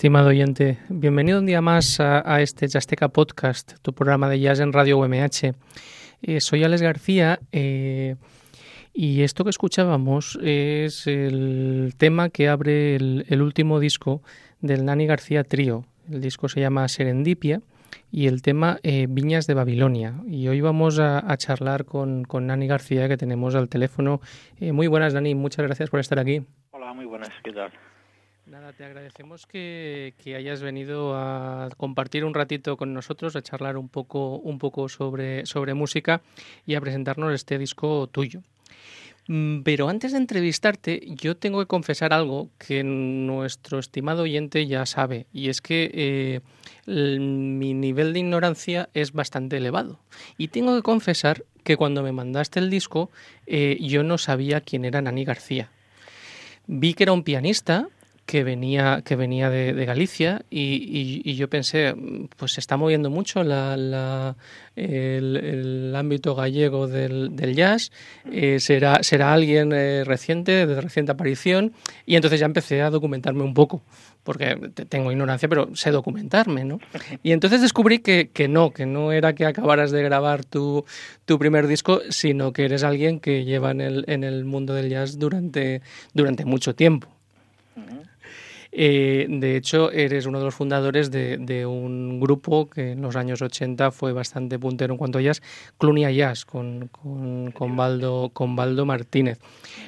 Estimado oyente, bienvenido un día más a, este Jazzteca Podcast, tu programa de jazz en Radio UMH. Eh, soy Alex García eh, y esto que escuchábamos es el tema que abre el, último disco del Nani García Trío. El disco se llama Serendipia y el tema eh, Viñas de Babilonia. Y hoy vamos a, charlar con, con, Nani García, que tenemos al teléfono. muy buenas, Nani, muchas gracias por estar aquí. Hola, muy buenas, ¿qué tal? Nada, te agradecemos que, hayas venido a compartir un ratito con nosotros, a charlar un poco, un poco sobre, música y a presentarnos este disco tuyo. Mm, pero antes de entrevistarte, yo tengo que confesar algo que nuestro estimado oyente ya sabe, y es que eh, mi nivel de ignorancia es bastante elevado. Y tengo que confesar que cuando me mandaste el disco, eh, yo no sabía quién era Nani García. Vi que era un pianista, que venía, que venía de, Galicia y, yo pensé, pues se está moviendo mucho la, el, ámbito gallego del, jazz, eh, será, será alguien eh, reciente, de reciente aparición, y entonces ya empecé a documentarme un poco, porque tengo ignorancia, pero sé documentarme, ¿no? Y entonces descubrí que, que no, que no era que acabaras de grabar tu, tu primer disco, sino que eres alguien que lleva en el, en el mundo del jazz durante, durante mucho tiempo. Eh, de hecho, eres uno de los fundadores de, un grupo que en los años 80 fue bastante puntero en cuanto a jazz, Clunia Jazz, con, Baldo, Martínez.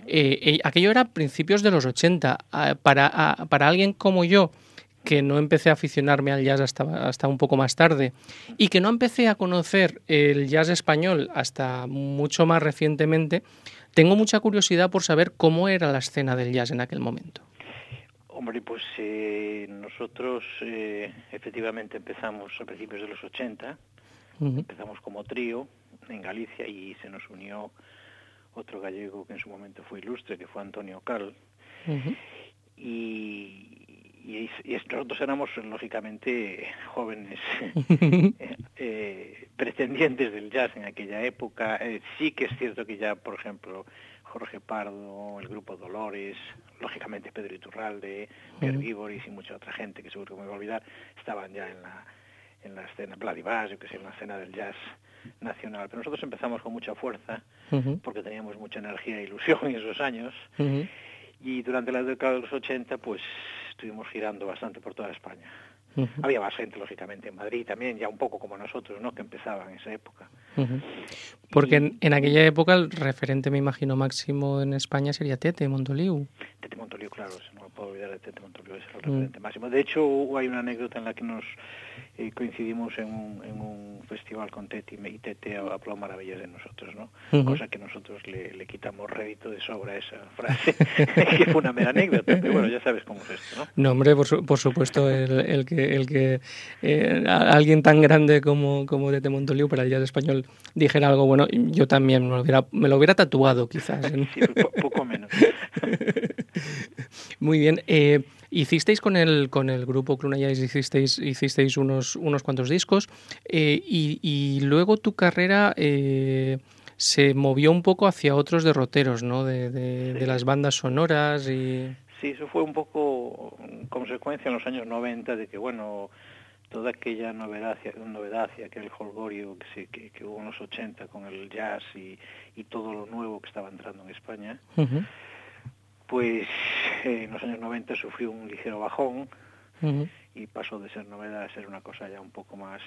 Eh, eh, aquello era principios de los 80. Ah, para, ah, para alguien como yo, que no empecé a aficionarme al jazz hasta un poco más tarde y que no empecé a conocer el jazz español hasta mucho más recientemente, tengo mucha curiosidad por saber cómo era la escena del jazz en aquel momento. Hombre, pues eh, nosotros eh, efectivamente empezamos a principios de los 80, empezamos como trío en Galicia y se nos unió otro gallego que en su momento fue ilustre, que fue Antonio Cal. y, nosotros éramos lógicamente jóvenes eh, pretendientes del jazz en aquella época. sí que es cierto que ya, por ejemplo, Jorge Pardo, el grupo Dolores, lógicamente Pedro Iturralde, Pierre Víboris y mucha otra gente que seguro que me voy a olvidar, estaban ya en la, en la escena Vladivas, yo que sé, en la escena del jazz nacional. Pero nosotros empezamos con mucha fuerza, porque teníamos mucha energía e ilusión en esos años, y durante la década de los 80, pues estuvimos girando bastante por toda España. Había más gente, lógicamente, en Madrid también, ya un poco como nosotros, ¿no? Que empezaban en esa época. Porque en, aquella época el referente, me imagino, máximo en España sería Tete Montoliu. Tete Montoliu, claro, no puedo olvidar de Tete Montoliu, es el mm. referente máximo. De hecho, hay una anécdota en la que nos eh, coincidimos en un, en un, festival con Tete y Tete habló maravillas de nosotros, ¿no? Cosa que nosotros le, le, quitamos rédito de sobra a esa frase, que fue una mera anécdota, pero bueno, ya sabes cómo es esto, ¿no? No, hombre, por, por supuesto, el, el, que, el que eh, alguien tan grande como, como Tete Montoliu para el jazz español dijera algo bueno, yo también me lo hubiera, me lo hubiera tatuado quizás. sí, poco menos. Muy bien. Eh, hicisteis con el, con el grupo Clunayais, hicisteis, hicisteis unos, unos cuantos discos eh, y, luego tu carrera eh, se movió un poco hacia otros derroteros, ¿no? De, de, las bandas sonoras y... Sí, eso fue un poco consecuencia en los años 90 de que, bueno, toda aquella novedad, novedad y aquel holgorio que, que, que, hubo en los 80 con el jazz y, y, todo lo nuevo que estaba entrando en España, pues eh, en los años 90 sufrió un ligero bajón y pasó de ser novedad a ser una cosa ya un poco más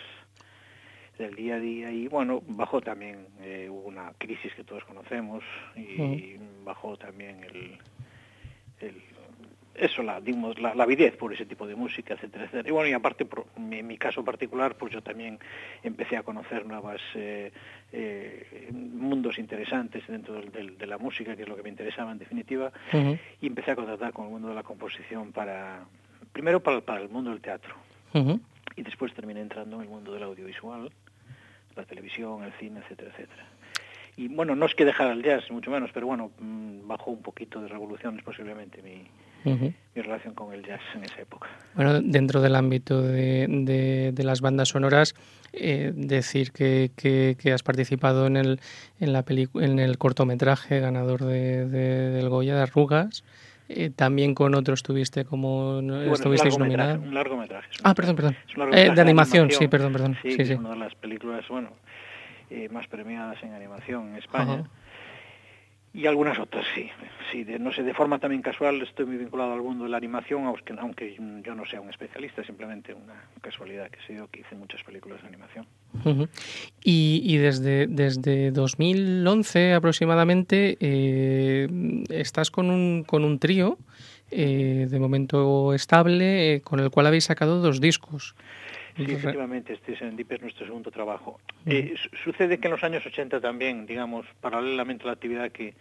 del día a día. Y bueno, bajó también, eh, hubo una crisis que todos conocemos y bajó también el, el eso, la, digamos, la, avidez por ese tipo de música, etcétera, etcétera. Y bueno, y aparte, por, en mi caso particular, pues yo también empecé a conocer nuevos eh, eh, mundos interesantes dentro de la música, que es lo que me interesaba en definitiva, y empecé a contactar con el mundo de la composición para, primero para, para el mundo del teatro, y después terminé entrando en el mundo del audiovisual, la televisión, el cine, etcétera, etcétera. Y bueno, no es que dejara el jazz, mucho menos, pero bueno, mm, bajó un poquito de revoluciones posiblemente mi, mi relación con el jazz en esa época. Bueno, dentro del ámbito de, de, las bandas sonoras, eh, decir que, que, has participado en el, en, la en el cortometraje ganador de, del Goya de Arrugas, Eh, también con otros estuviste como estuvisteis nominados. Un largometraje. ah, perdón, perdón. Eh, de, animación, sí, perdón, perdón. Sí, sí, una de las películas, bueno, eh, más premiadas en animación en España y algunas otras sí, sí de, no sé, de forma también casual estoy muy vinculado al mundo de la animación, aunque, aunque yo no sea un especialista, simplemente una casualidad que he sido que hice muchas películas de animación. y, y, desde, desde 2011 aproximadamente eh, estás con un, con un trío eh, de momento estable eh, con el cual habéis sacado dos discos. Sí, efectivamente, este Serendip es nuestro segundo trabajo. Eh, sucede que en los años 80 también, digamos, paralelamente a la actividad que,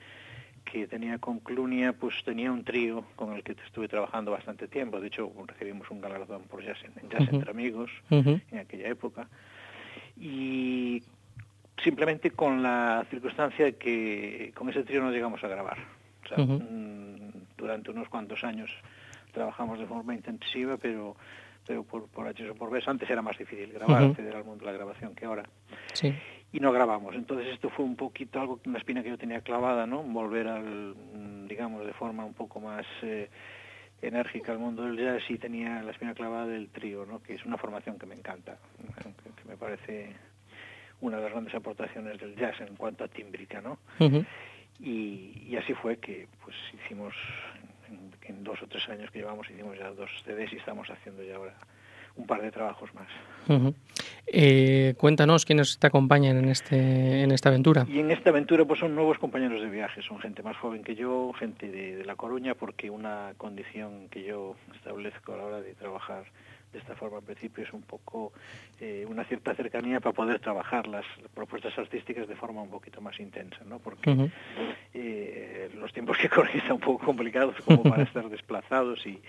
que tenía con Clunia, pues tenía un trío con el que estuve trabajando bastante tiempo. De hecho, recibimos un galardón por Jazz, en, jazz entre Amigos en aquella época. Y simplemente con la circunstancia que con ese trío no llegamos a grabar. O sea, mm, durante unos cuantos años trabajamos de forma intensiva, pero por, por H o por B, antes era más difícil grabar, acceder al mundo de la grabación que ahora. Sí. Y no grabamos. Entonces esto fue un poquito algo, una espina que yo tenía clavada, ¿no? Volver al, mm, digamos, de forma un poco más eh, enérgica al mundo del jazz y tenía la espina clavada del trío, ¿no? Que es una formación que me encanta, que, me parece una de las grandes aportaciones del jazz en cuanto a tímbrica, ¿no? y, y, así fue que pues hicimos en, dos o tres años que llevamos hicimos ya dos CDs y estamos haciendo ya ahora un par de trabajos más. Eh, cuéntanos quiénes te acompañan en este en esta aventura. Y en esta aventura pues son nuevos compañeros de viaje, son gente más joven que yo, gente de La Coruña, porque una condición que yo establezco a la hora de trabajar de esta forma al principio es un poco eh, una cierta cercanía para poder trabajar las propuestas artísticas de forma un poquito más intensa, ¿no? Porque eh, los tiempos que corren están un poco complicados como para estar desplazados y,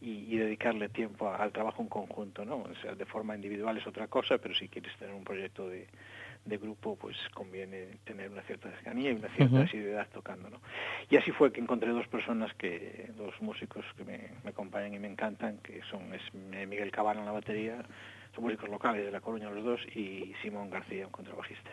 y, dedicarle tiempo al trabajo en conjunto, ¿no? O sea, de forma individual es otra cosa, pero si quieres tener un proyecto de, de grupo, pues conviene tener una cierta cercanía y una cierta asiduidad tocando, ¿no? Y así fue que encontré dos personas, que dos músicos que me, acompañan y me encantan, que son es Miguel Cabana en la batería, son músicos locales de La Coruña los dos, y Simón García, un contrabajista.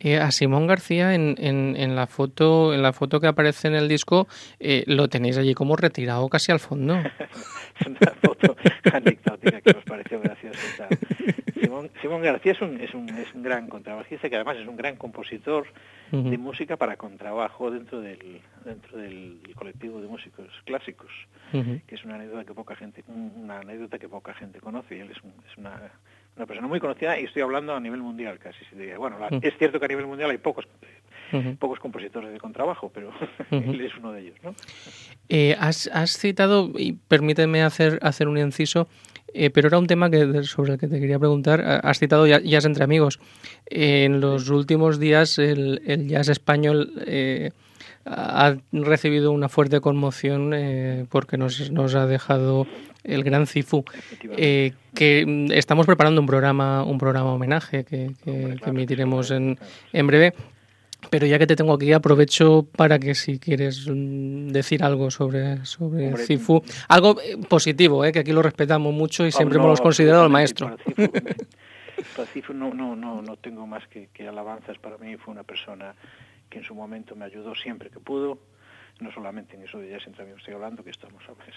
Eh, a Simón García en, en, la foto en la foto que aparece en el disco eh, lo tenéis allí como retirado casi al fondo. una foto anecdótica que nos pareció graciosa. Simón, García es un, es, un, es un gran contrabajista que además es un gran compositor de música para contrabajo dentro del, dentro del colectivo de músicos clásicos, que es una anécdota que poca gente, una anécdota que poca gente conoce y él es, es una, una, persona muy conocida y estoy hablando a nivel mundial casi. Bueno, es cierto que a nivel mundial hay pocos pocos compositores de contrabajo, pero él es uno de ellos. ¿no? Eh, has, has, citado, y permíteme hacer, hacer un inciso, eh, pero era un tema que, sobre el que te quería preguntar. Has citado jazz entre amigos. en los últimos días el, el jazz español eh, ha recibido una fuerte conmoción eh, porque nos, nos, ha dejado el gran Cifu. que estamos preparando un programa, un programa homenaje que, que, que emitiremos en, en breve. Pero ya que te tengo aquí, aprovecho para que si quieres mm, decir algo sobre, sobre Cifu, algo eh, positivo, ¿eh? que aquí lo respetamos mucho y siempre hemos considerado el maestro. Para Cifu, no, no, no, no tengo más que, que alabanzas. Para mí fue una persona que en su momento me ayudó siempre que pudo, no solamente en eso de jazz entre amigos estoy hablando, que estamos a veces,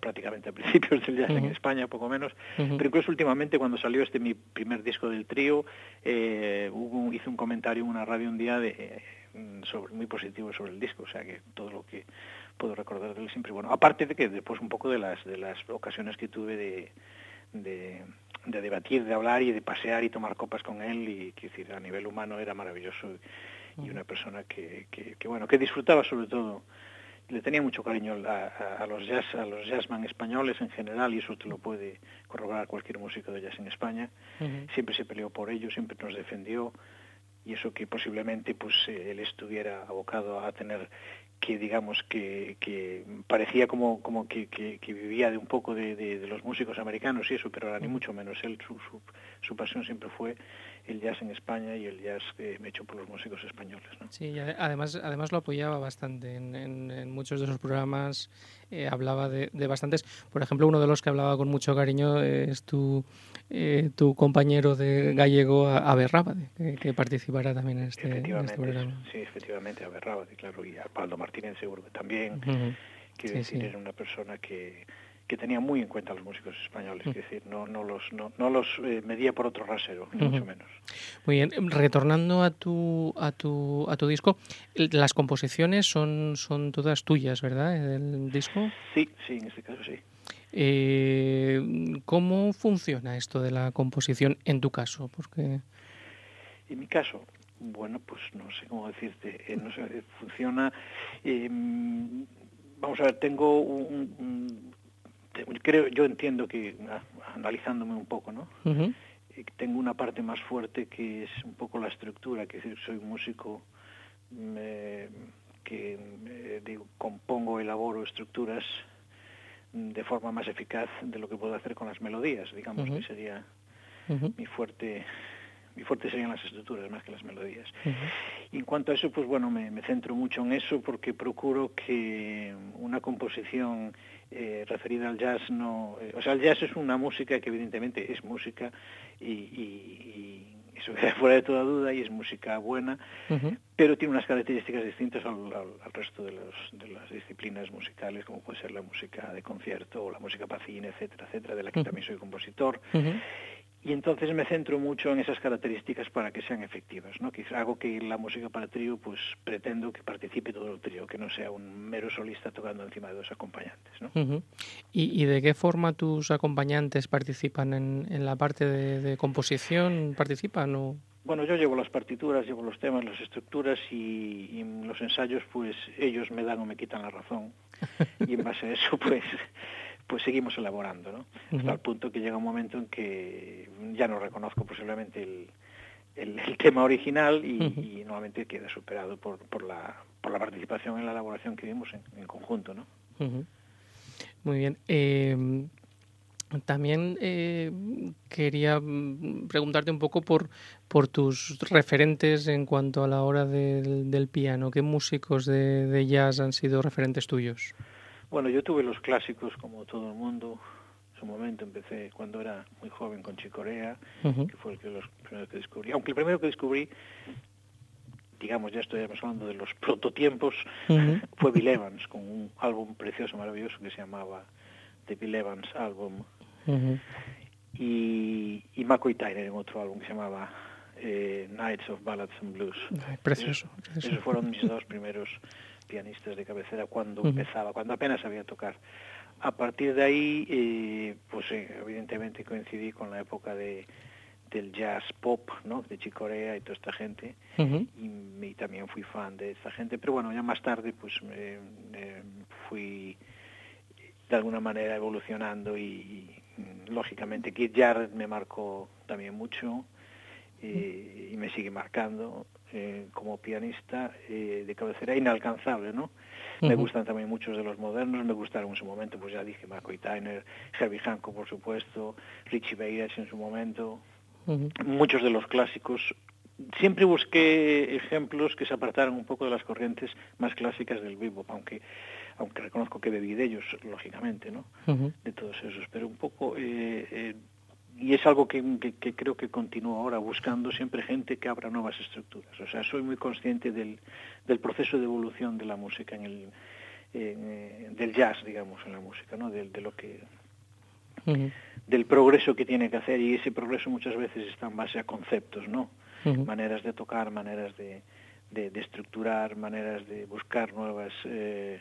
prácticamente a principios del jazz en España, poco menos, pero incluso últimamente cuando salió este mi primer disco del trío, eh, hubo, hice un comentario en una radio un día de, sobre, muy positivo sobre el disco, o sea que todo lo que puedo recordar de él siempre. Bueno. Aparte de que después un poco de las, de las ocasiones que tuve de, de, de debatir, de hablar y de pasear y tomar copas con él y que decir, a nivel humano era maravilloso y una persona que, que, bueno que disfrutaba sobre todo le tenía mucho cariño a, los jazz a los jazzman españoles en general y eso te lo puede corroborar cualquier músico de jazz en España. Siempre se peleó por ello siempre nos defendió y eso que posiblemente pues eh, él estuviera abocado a tener que digamos que, que parecía como como que, que, vivía de un poco de, de, los músicos americanos y eso pero ahora ni mucho menos. Él su, su, su pasión siempre fue el jazz en España y el jazz eh, hecho por los músicos españoles. ¿no? Sí, y además, además lo apoyaba bastante. En, en, muchos de esos programas eh, hablaba de, de, bastantes. Por ejemplo, uno de los que hablaba con mucho cariño es tu, eh, tu compañero de gallego, Aberrábade, que, que participará también en este, en este, programa. Sí, efectivamente, Aberrábade, claro, y a Pablo Martínez seguro que también. Uh -huh. Quiero sí, decir, sí. era una persona que que tenía muy en cuenta a los músicos españoles, mm. es decir, no, no los, no, no los eh, medía por otro rasero, ni uh -huh. mucho menos. Muy bien, retornando a tu, a tu, a tu disco, las composiciones son, son todas tuyas, ¿verdad? ¿El disco? Sí, sí, en este caso sí. Eh, ¿Cómo funciona esto de la composición en tu caso? Porque... En mi caso, bueno, pues no sé cómo decirte, eh, no sé, funciona... Eh, vamos a ver, tengo un, un creo yo entiendo que analizándome un poco no uh -huh. tengo una parte más fuerte que es un poco la estructura que soy músico me, que me, digo compongo elaboro estructuras de forma más eficaz de lo que puedo hacer con las melodías digamos uh -huh. que sería uh -huh. mi fuerte mi fuerte serían las estructuras más que las melodías. Uh -huh. Y en cuanto a eso, pues bueno, me, me, centro mucho en eso porque procuro que una composición eh, referida al jazz no... Eh, o sea, el jazz es una música que evidentemente es música y, y, y eso queda fuera de toda duda y es música buena, uh -huh. pero tiene unas características distintas al, al, al resto de, los, de, las disciplinas musicales, como puede ser la música de concierto o la música para cine, etcétera, etcétera, de la que uh -huh. también soy compositor. Uh -huh y entonces me centro mucho en esas características para que sean efectivas, ¿no? Quizá hago que la música para trío, pues pretendo que participe todo el trío, que no sea un mero solista tocando encima de dos acompañantes, ¿no? Uh -huh. ¿Y, ¿Y, de qué forma tus acompañantes participan en, en la parte de, de, composición? ¿Participan o...? Bueno, yo llevo las partituras, llevo los temas, las estructuras y, y los ensayos, pues ellos me dan o me quitan la razón. y en base a eso, pues pues seguimos elaborando, ¿no? Uh -huh. Hasta el punto que llega un momento en que ya no reconozco posiblemente el, el, el tema original y, uh -huh. y, nuevamente queda superado por, por, la, por la participación en la elaboración que vimos en, en conjunto, ¿no? Uh -huh. Muy bien. Eh, también eh, quería mm, preguntarte un poco por, por tus referentes en cuanto a la hora del, del piano. ¿Qué músicos de, de jazz han sido referentes tuyos? Bueno, yo tuve los clásicos como todo el mundo. En su momento empecé cuando era muy joven con Chicorea, uh -huh. que fue el que los primeros que descubrí. Aunque el primero que descubrí, digamos, ya estoy hablando de los prototiempos, uh -huh. fue Bill Evans, con un álbum precioso, maravilloso que se llamaba The Bill Evans Album. Uh -huh. Y, y McCoy Tyner en otro álbum que se llamaba eh, Nights of Ballads and Blues. Ay, precioso, precioso. Esos fueron mis dos primeros pianistas de cabecera cuando uh -huh. empezaba, cuando apenas sabía tocar. A partir de ahí, eh, pues eh, evidentemente coincidí con la época de del jazz pop, ¿no? De Chicorea y toda esta gente, uh -huh. y, y, también fui fan de esta gente, pero bueno, ya más tarde pues eh, fui de alguna manera evolucionando y, y lógicamente Keith Jarrett me marcó también mucho, y me sigue marcando eh, como pianista eh, de cabecera inalcanzable, ¿no? Uh -huh. Me gustan también muchos de los modernos, me gustaron en su momento, pues ya dije, McCoy Tyner, Herbie Hancock, por supuesto, Richie Beires en su momento, uh -huh. muchos de los clásicos. Siempre busqué ejemplos que se apartaran un poco de las corrientes más clásicas del bebop, aunque aunque reconozco que bebí de ellos, lógicamente, ¿no? Uh -huh. De todos esos, pero un poco eh, eh, y es algo que, que, que, creo que continúo ahora buscando siempre gente que abra nuevas estructuras. O sea, soy muy consciente del, del proceso de evolución de la música en el eh, del jazz, digamos, en la música, ¿no? De, de lo que uh -huh. del progreso que tiene que hacer y ese progreso muchas veces está en base a conceptos, ¿no? Uh -huh. Maneras de tocar, maneras de, de, de, estructurar, maneras de buscar nuevas eh,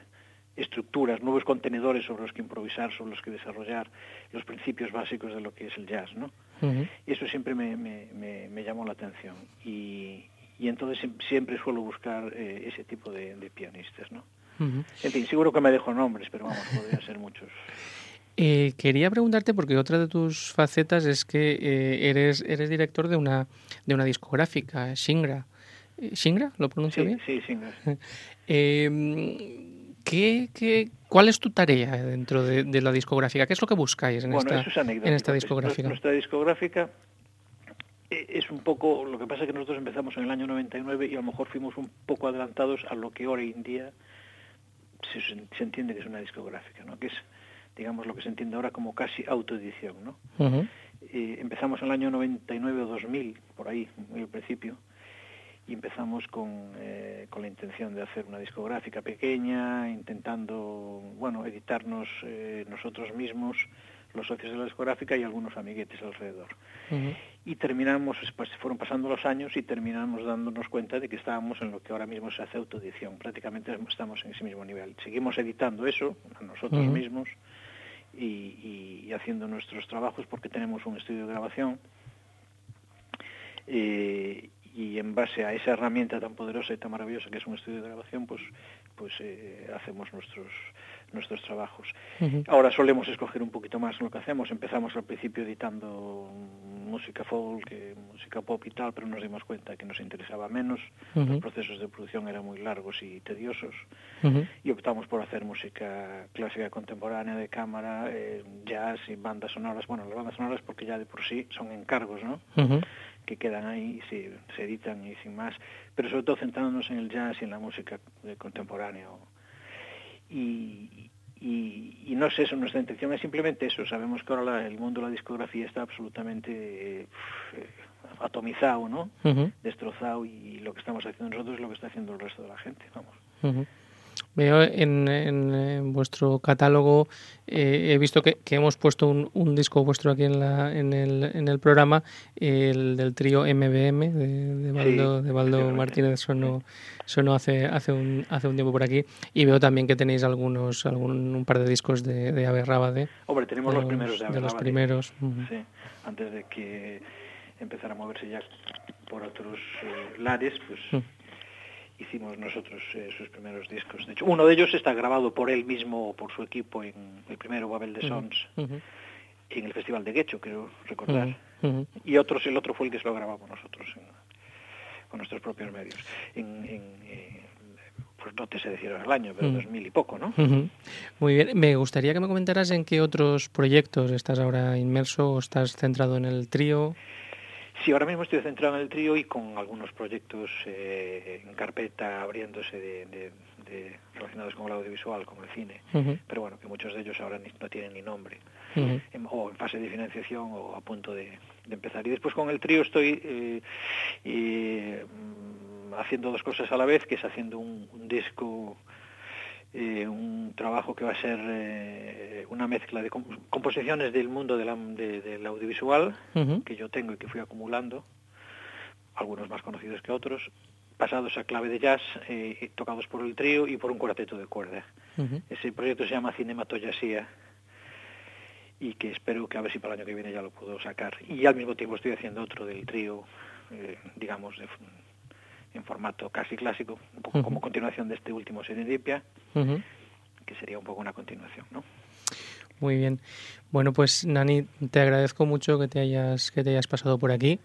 estructuras, nuevos contenedores sobre los que improvisar, sobre los que desarrollar los principios básicos de lo que es el jazz, ¿no? Uh -huh. Y eso siempre me, me, me, me, llamó la atención y, y entonces siempre suelo buscar eh, ese tipo de, de pianistas, ¿no? Uh -huh. En fin, seguro que me dejo nombres, pero vamos, podrían ser muchos. Eh, quería preguntarte porque otra de tus facetas es que eh, eres eres director de una de una discográfica, Shingra. Eh, ¿Shingra? ¿Lo pronuncio sí, bien? Sí, Shingra. eh, ¿Qué, qué, cuál es tu tarea dentro de, de, la discográfica? ¿Qué es lo que buscáis en bueno, esta, en esta discográfica? Nuestra discográfica eh, es un poco, lo que pasa es que nosotros empezamos en el año 99 y a lo mejor fuimos un poco adelantados a lo que hoy en día se, se entiende que es una discográfica, ¿no? que es, digamos, lo que se entiende ahora como casi autoedición. ¿no? eh, empezamos en el año 99 o 2000, por ahí, en el principio, y empezamos con, eh, con la intención de hacer una discográfica pequeña, intentando, bueno, editarnos eh, nosotros mismos, los socios de la discográfica y algunos amiguetes alrededor. Uh -huh. Y terminamos, pues fueron pasando los años y terminamos dándonos cuenta de que estábamos en lo que ahora mismo se hace autoedición. Prácticamente estamos en ese mismo nivel. Seguimos editando eso a nosotros uh -huh. mismos y, y, y, haciendo nuestros trabajos porque tenemos un estudio de grabación. Eh, y en base a esa herramienta tan poderosa y tan maravillosa que es un estudio de grabación, pues, pues eh, hacemos nuestros, nuestros trabajos. Uh -huh. Ahora solemos escoger un poquito más lo que hacemos. Empezamos al principio editando música folk, eh, música pop y tal, pero nos dimos cuenta que nos interesaba menos, uh -huh. los procesos de producción eran muy largos y tediosos, uh -huh. y optamos por hacer música clásica contemporánea de cámara, eh, jazz y bandas sonoras. Bueno, las bandas sonoras porque ya de por sí son encargos, ¿no? Que quedan ahí, se, se editan y sin más, pero sobre todo centrándonos en el jazz y en la música contemporánea. Y, y, y, no sé, eso, nuestra intención es simplemente eso. Sabemos que ahora la, el mundo de la discografía está absolutamente eh, atomizado, ¿no? Uh -huh. Destrozado y lo que estamos haciendo nosotros es lo que está haciendo el resto de la gente, vamos. Uh -huh. Veo en, en, en, vuestro catálogo, eh, he visto que, que hemos puesto un, un, disco vuestro aquí en, la, en, el, en el programa, el del trío MBM de, de Baldo, sí, de Baldo Martínez sonó, sonó hace, hace, un, hace un tiempo por aquí. Y veo también que tenéis algunos algún, un par de discos de, de Ave Rábade. Hombre, tenemos los, los, primeros de los primeros. Uh -huh. Sí, antes de que empezara a moverse ya por otros eh, lares, pues... Uh -huh hicimos nosotros eh, sus primeros discos. De hecho, uno de ellos está grabado por él mismo o por su equipo en el primero Babel de Sons, uh -huh. en el Festival de Guecho, creo recordar. Uh -huh. Y otros, el otro fue el que se lo grabamos nosotros en, con nuestros propios medios. En, en eh, pues no te sé decir el año, pero uh -huh. 2000 y poco, ¿no? Muy bien. Me gustaría que me comentaras en qué otros proyectos estás ahora inmerso o estás centrado en el trío. Sí, ahora mismo estoy centrado en el trío y con algunos proyectos eh, en carpeta abriéndose de, de, de, relacionados con el audiovisual, como el cine, uh -huh. pero bueno, que muchos de ellos ahora ni, no tienen ni nombre, uh -huh. en, o en fase de financiación o a punto de, de empezar. Y después con el trío estoy eh, eh, haciendo dos cosas a la vez, que es haciendo un, un disco eh, un trabajo que va a ser eh, una mezcla de comp composiciones del mundo de la, de, del audiovisual uh -huh. que yo tengo y que fui acumulando, algunos más conocidos que otros, pasados a clave de jazz, eh, tocados por el trío y por un cuarteto de cuerda. Uh -huh. Ese proyecto se llama Cinematoyasía y que espero que a ver si para el año que viene ya lo puedo sacar. Y al mismo tiempo estoy haciendo otro del trío, digamos, de en formato casi clásico, un poco uh -huh. como continuación de este último Serendipia, uh -huh. que sería un poco una continuación, ¿no? Muy bien. Bueno, pues Nani, te agradezco mucho que te hayas que te hayas pasado por aquí.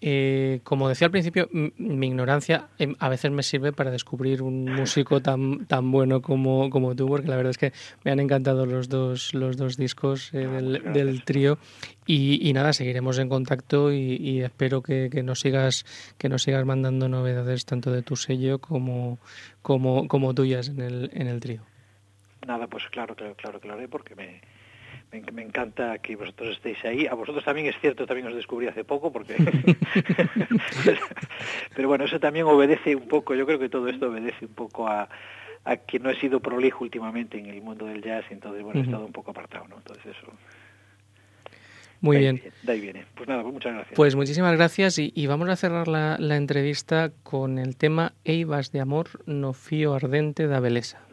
Eh, como decía al principio, mi ignorancia eh, a veces me sirve para descubrir un músico tan tan bueno como, como tú, porque la verdad es que me han encantado los dos los dos discos eh, ah, del, del, trío. Y, y, nada, seguiremos en contacto y, y espero que, que, nos sigas que nos sigas mandando novedades tanto de tu sello como como como tuyas en el en el trío. Nada, pues claro, claro, claro, claro, porque me me, me, encanta que vosotros estéis ahí. A vosotros también es cierto, también os descubrí hace poco, porque... Pero bueno, eso también obedece un poco, yo creo que todo esto obedece un poco a, a que no he sido prolijo últimamente en el mundo del jazz, entonces, bueno, he estado un poco apartado, ¿no? Entonces eso... Muy bien. De ahí viene. Pues nada, pues muchas gracias. Pues muchísimas gracias y, y vamos a cerrar la, la, entrevista con el tema Eivas de amor no fío ardente da beleza.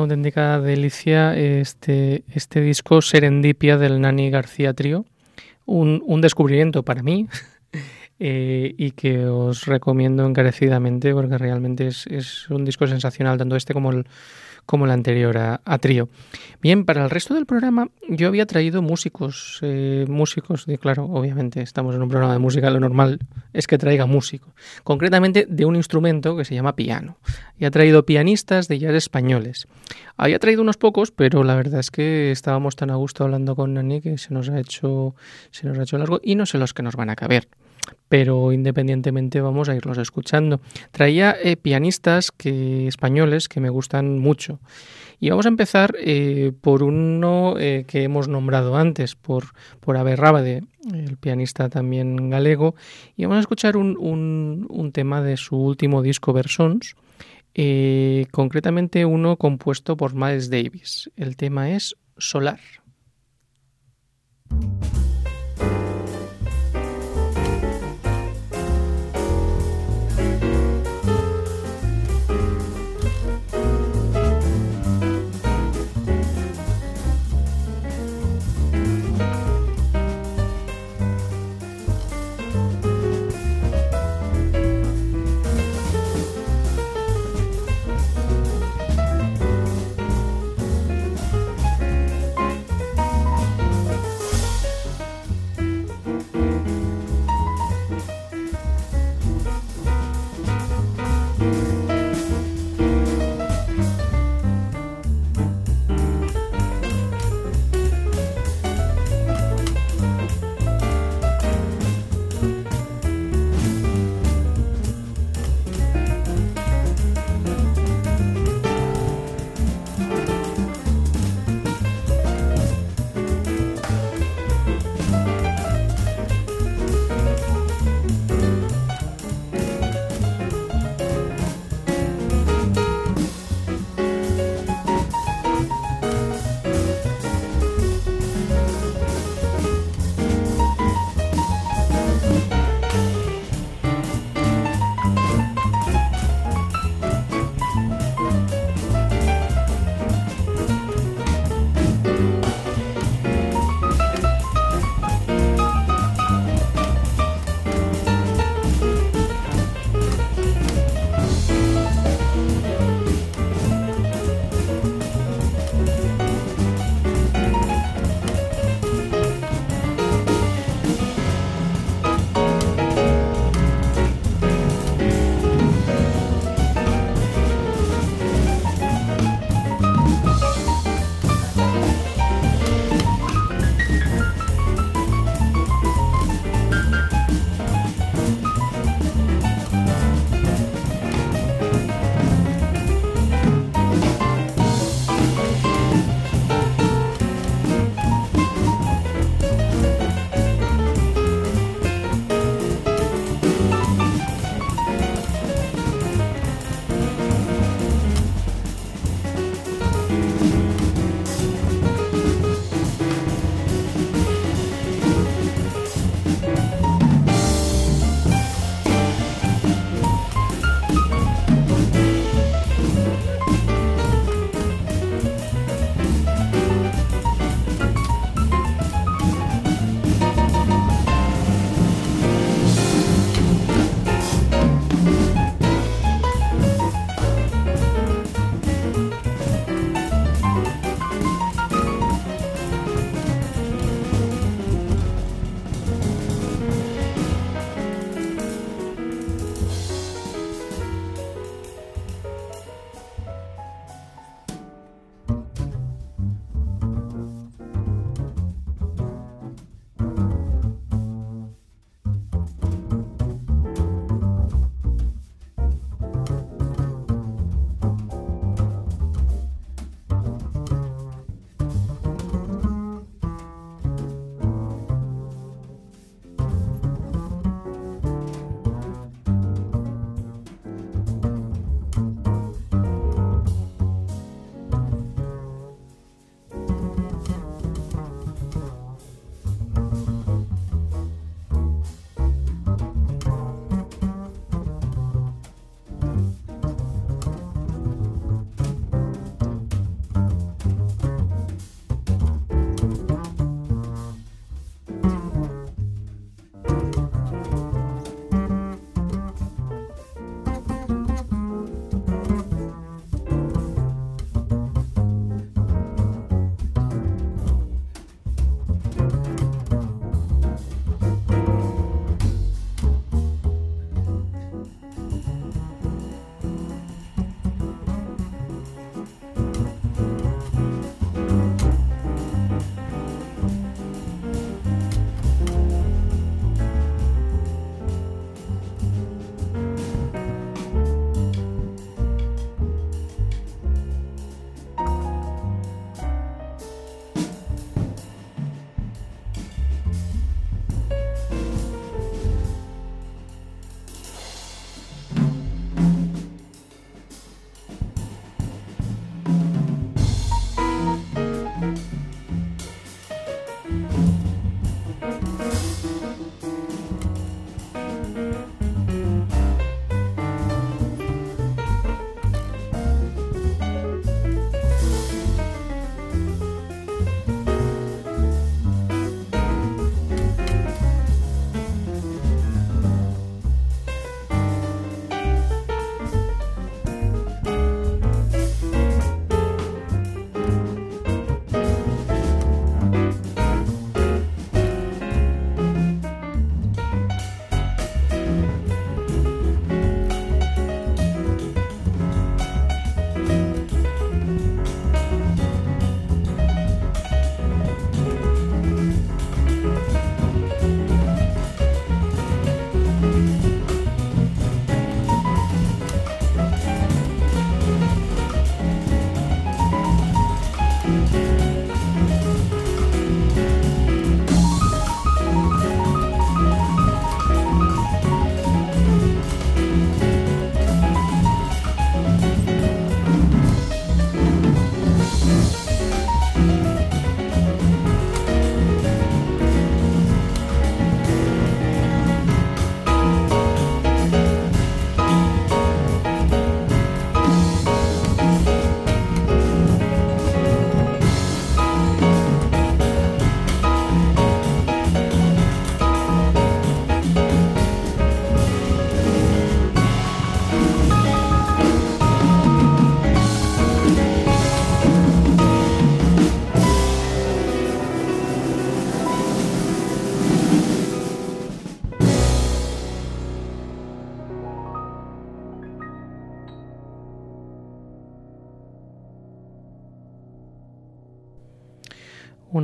Auténtica delicia este, este disco Serendipia del Nani García Trío. Un, un descubrimiento para mí eh, y que os recomiendo encarecidamente porque realmente es, es un disco sensacional, tanto este como el, como la anterior a, Trío. Bien, para el resto del programa yo había traído músicos, eh, músicos, de, claro, obviamente estamos en un programa de música, lo normal es que traiga músicos, concretamente de un instrumento que se llama piano. Y ha traído pianistas de jazz españoles. Había traído unos pocos, pero la verdad es que estábamos tan a gusto hablando con Nani que se nos ha hecho, se nos ha hecho largo y no sé los que nos van a caber pero independientemente vamos a irlos escuchando. Traía eh, pianistas que, españoles que me gustan mucho. Y vamos a empezar eh, por uno eh, que hemos nombrado antes, por, por Aberrábade, el pianista también galego. Y vamos a escuchar un, un, un tema de su último disco, Versons, concretamente uno compuesto por Miles Davis. El tema es Solar.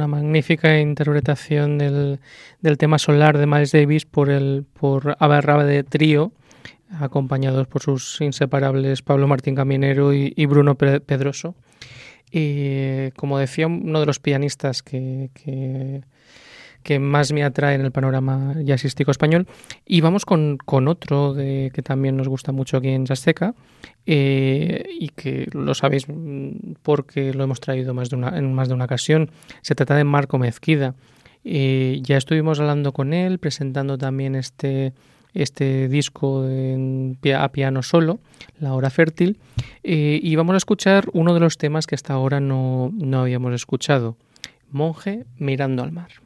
Magnífica interpretación del, del tema solar de Miles Davis por el por de Trío, acompañados por sus inseparables Pablo Martín Caminero y, Bruno Pedroso. Y como decía, uno de los pianistas que, que, más me atrae en el panorama jazzístico español. Y vamos con, otro de, que también nos gusta mucho aquí en Jazzteca eh, y que lo sabéis porque lo hemos traído más de una, en más de una ocasión. Se trata de Marco Mezquida. Eh, ya estuvimos hablando con él, presentando también este este disco en, a piano solo, La Hora Fértil, eh, y vamos a escuchar uno de los temas que hasta ahora no, no habíamos escuchado, Monje mirando al mar.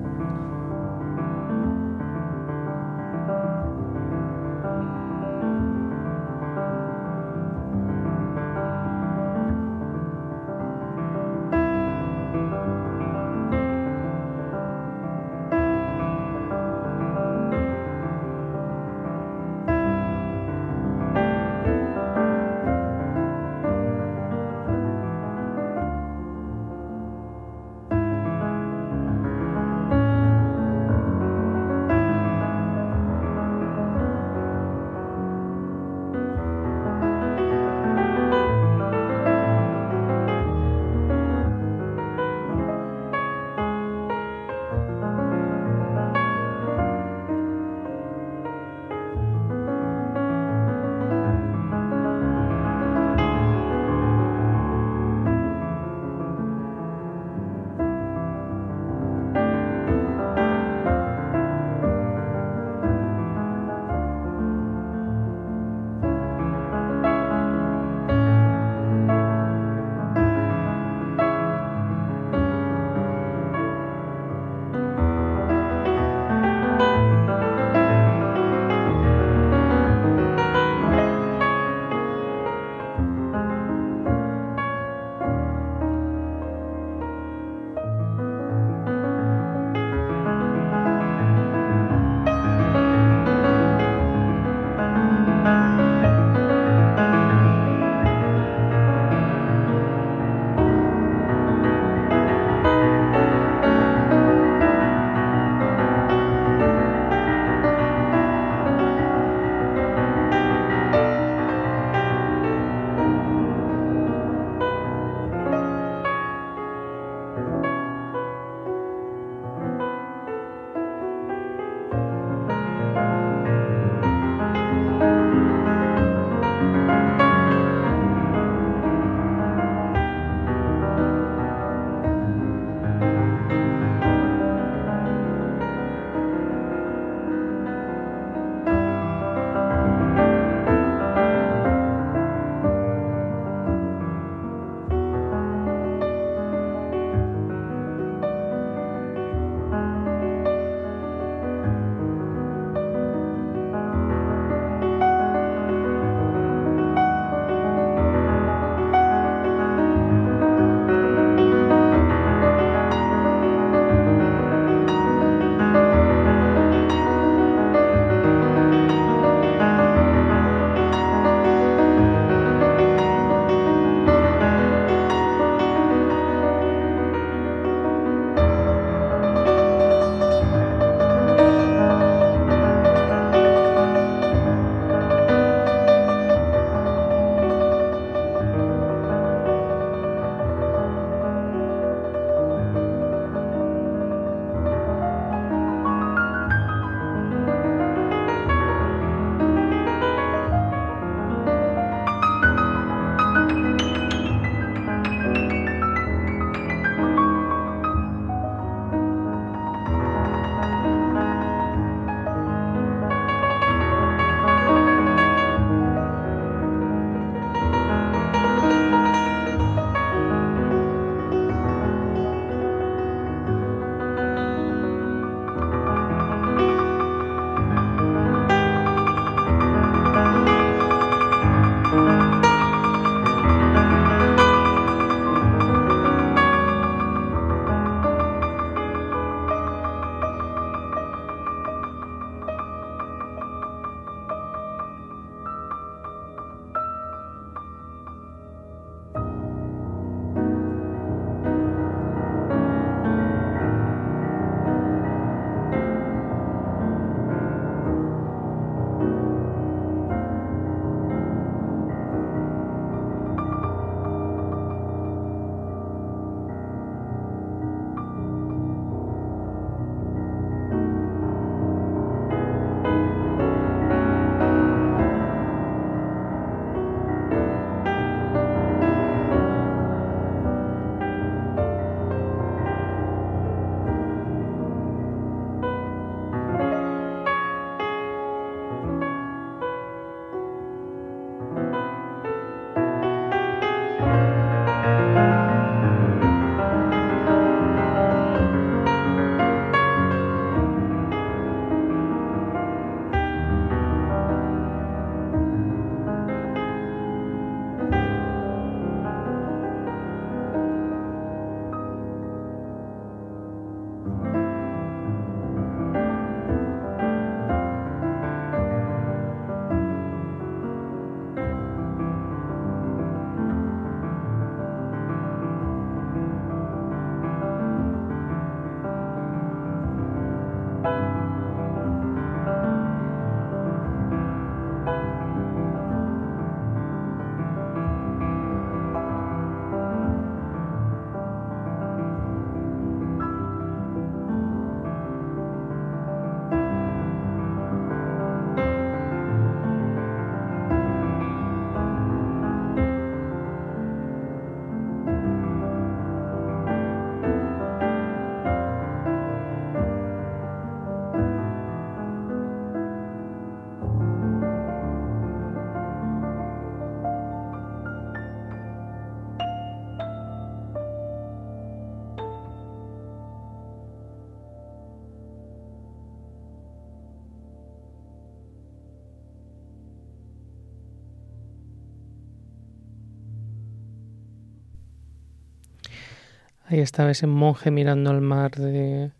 Ahí estaba ese monje mirando al mar de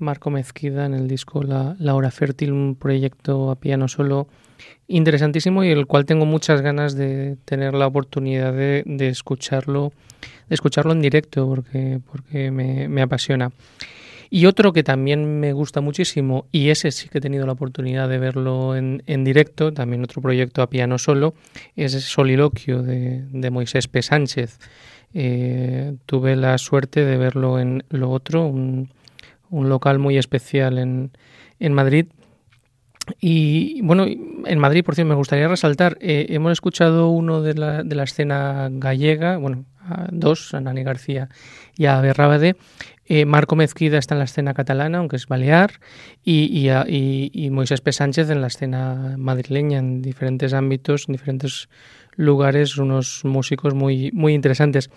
Marco Mezquida en el disco La, Hora Fértil, un proyecto a piano solo interesantísimo y el cual tengo muchas ganas de tener la oportunidad de, escucharlo, de escucharlo en directo porque, porque me, apasiona. Y otro que también me gusta muchísimo, y ese sí que he tenido la oportunidad de verlo en, directo, también otro proyecto a piano solo, es Soliloquio de, de Moisés P. Sánchez. Eh, tuve la suerte de verlo en lo otro, un, un local muy especial en, en Madrid. Y bueno, en Madrid, por cierto, me gustaría resaltar, eh, hemos escuchado uno de la, de la escena gallega, bueno, dos, a Nani García y a Berrábade. Eh, Marco Mezquida está en la escena catalana, aunque es balear, y, y, y, Moisés P. Sánchez en la escena madrileña, en diferentes ámbitos, en diferentes lugares, unos músicos muy, muy interesantes.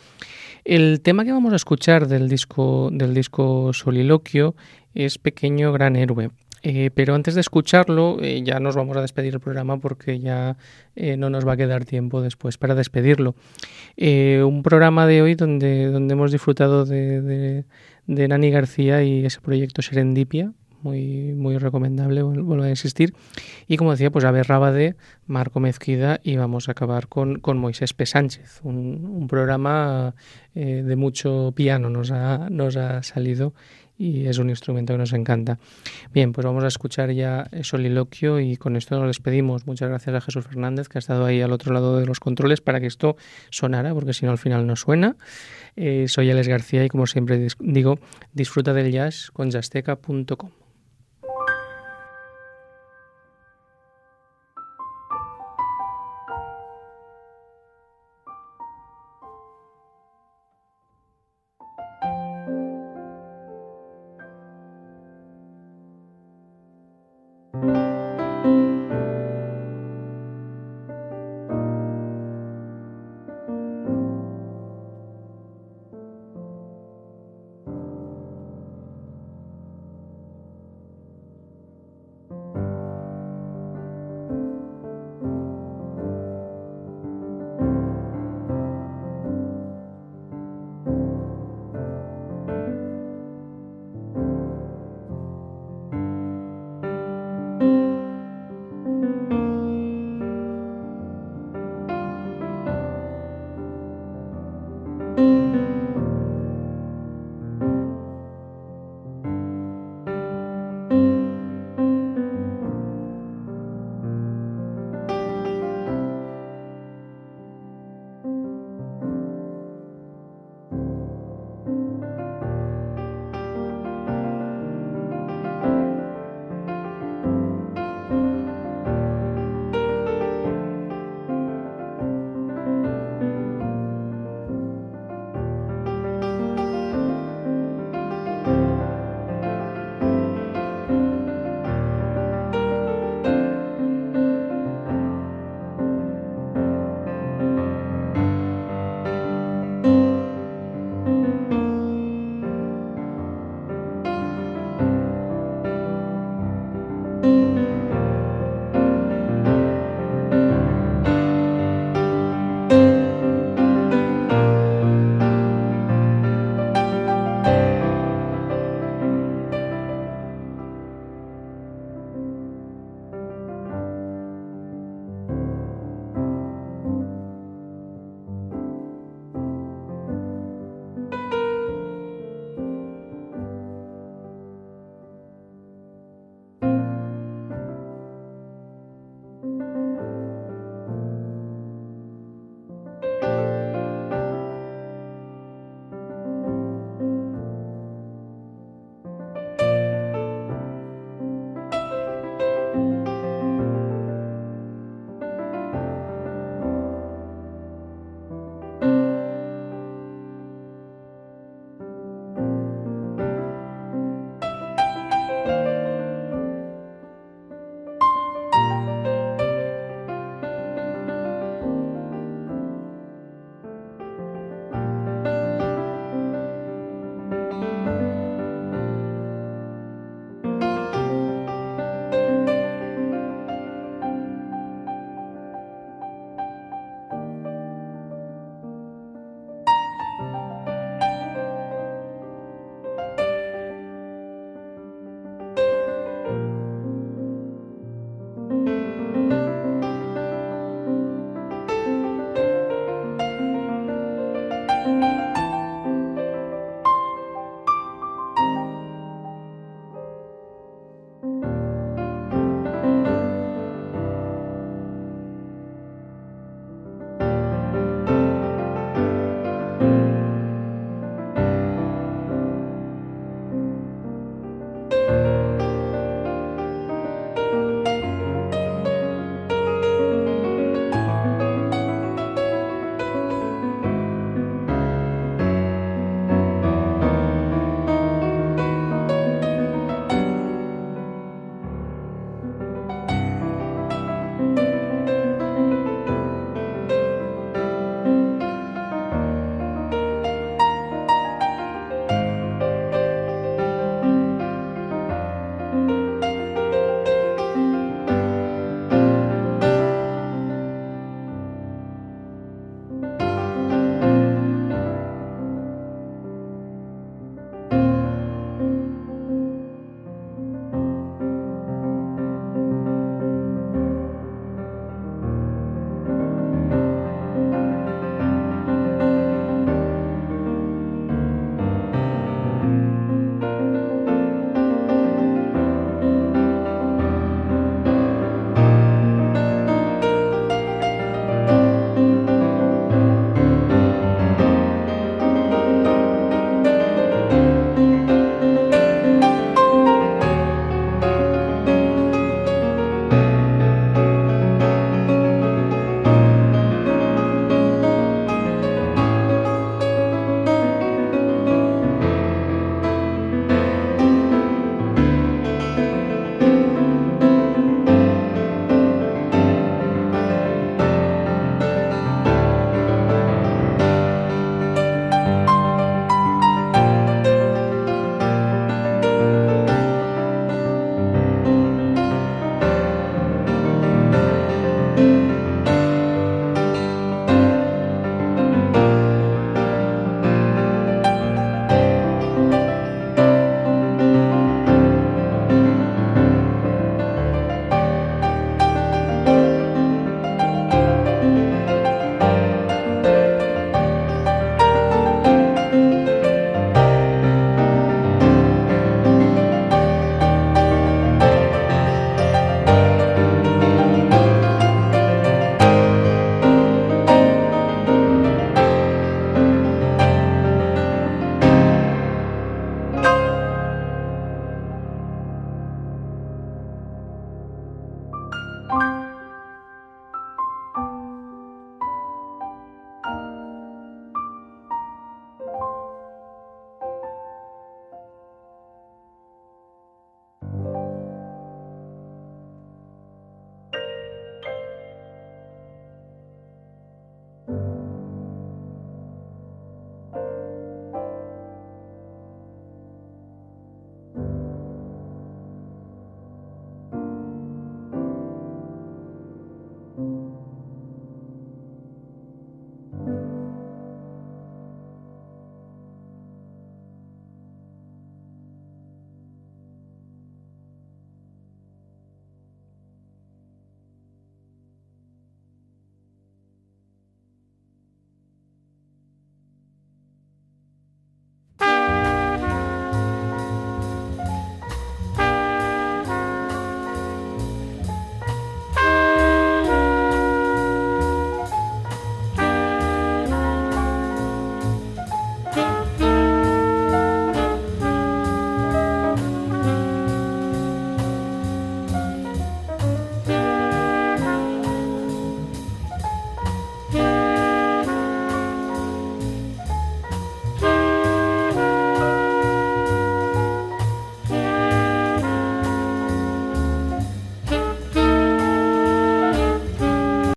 El tema que vamos a escuchar del disco, del disco Soliloquio es Pequeño Gran Héroe. Eh, pero antes de escucharlo, eh, ya nos vamos a despedir el programa porque ya eh, no nos va a quedar tiempo después para despedirlo. un programa de hoy donde, donde hemos disfrutado de, de, de Nani García y ese proyecto Serendipia, muy, muy recomendable, vuelvo a insistir. Y como decía, pues a ver de Marco Mezquida y vamos a acabar con, con Moisés P. Sánchez, un, programa eh, de mucho piano nos ha, nos ha salido y es un instrumento que nos encanta. Bien, pues vamos a escuchar ya Soliloquio y con esto nos despedimos. Muchas gracias a Jesús Fernández que ha estado ahí al otro lado de los controles para que esto sonara, porque si no al final no suena. Eh, soy Alex García y como siempre digo, disfruta del jazz con jazzteca.com.